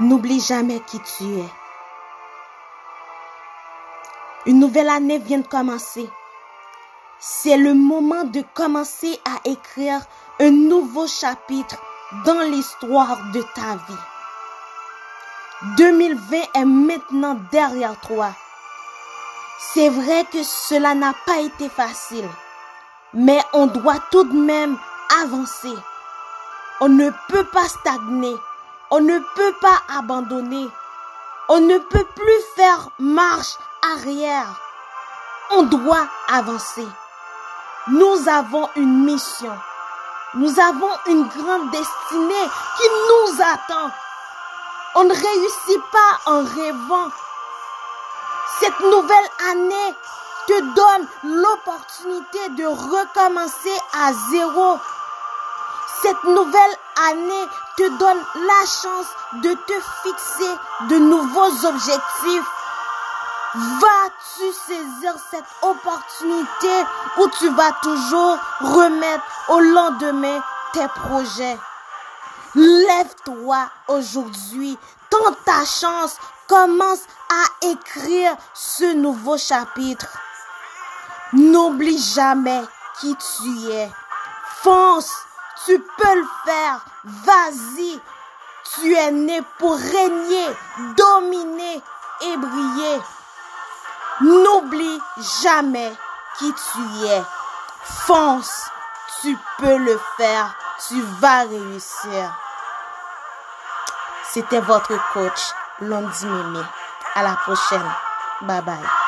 N'oublie jamais qui tu es. Une nouvelle année vient de commencer. C'est le moment de commencer à écrire un nouveau chapitre dans l'histoire de ta vie. 2020 est maintenant derrière toi. C'est vrai que cela n'a pas été facile, mais on doit tout de même avancer. On ne peut pas stagner. On ne peut pas abandonner. On ne peut plus faire marche arrière. On doit avancer. Nous avons une mission. Nous avons une grande destinée qui nous attend. On ne réussit pas en rêvant. Cette nouvelle année te donne l'opportunité de recommencer à zéro. Cette nouvelle année te donne la chance de te fixer de nouveaux objectifs. Vas-tu saisir cette opportunité ou tu vas toujours remettre au lendemain tes projets? Lève-toi aujourd'hui, tente ta chance, commence à écrire ce nouveau chapitre. N'oublie jamais qui tu es. Fonce, tu peux le faire. Vas-y, tu es né pour régner, dominer et briller. N'oublie jamais qui tu es. Fonce, tu peux le faire. Tu vas réussir. C'était votre coach, Londi Mimi. À la prochaine. Bye bye.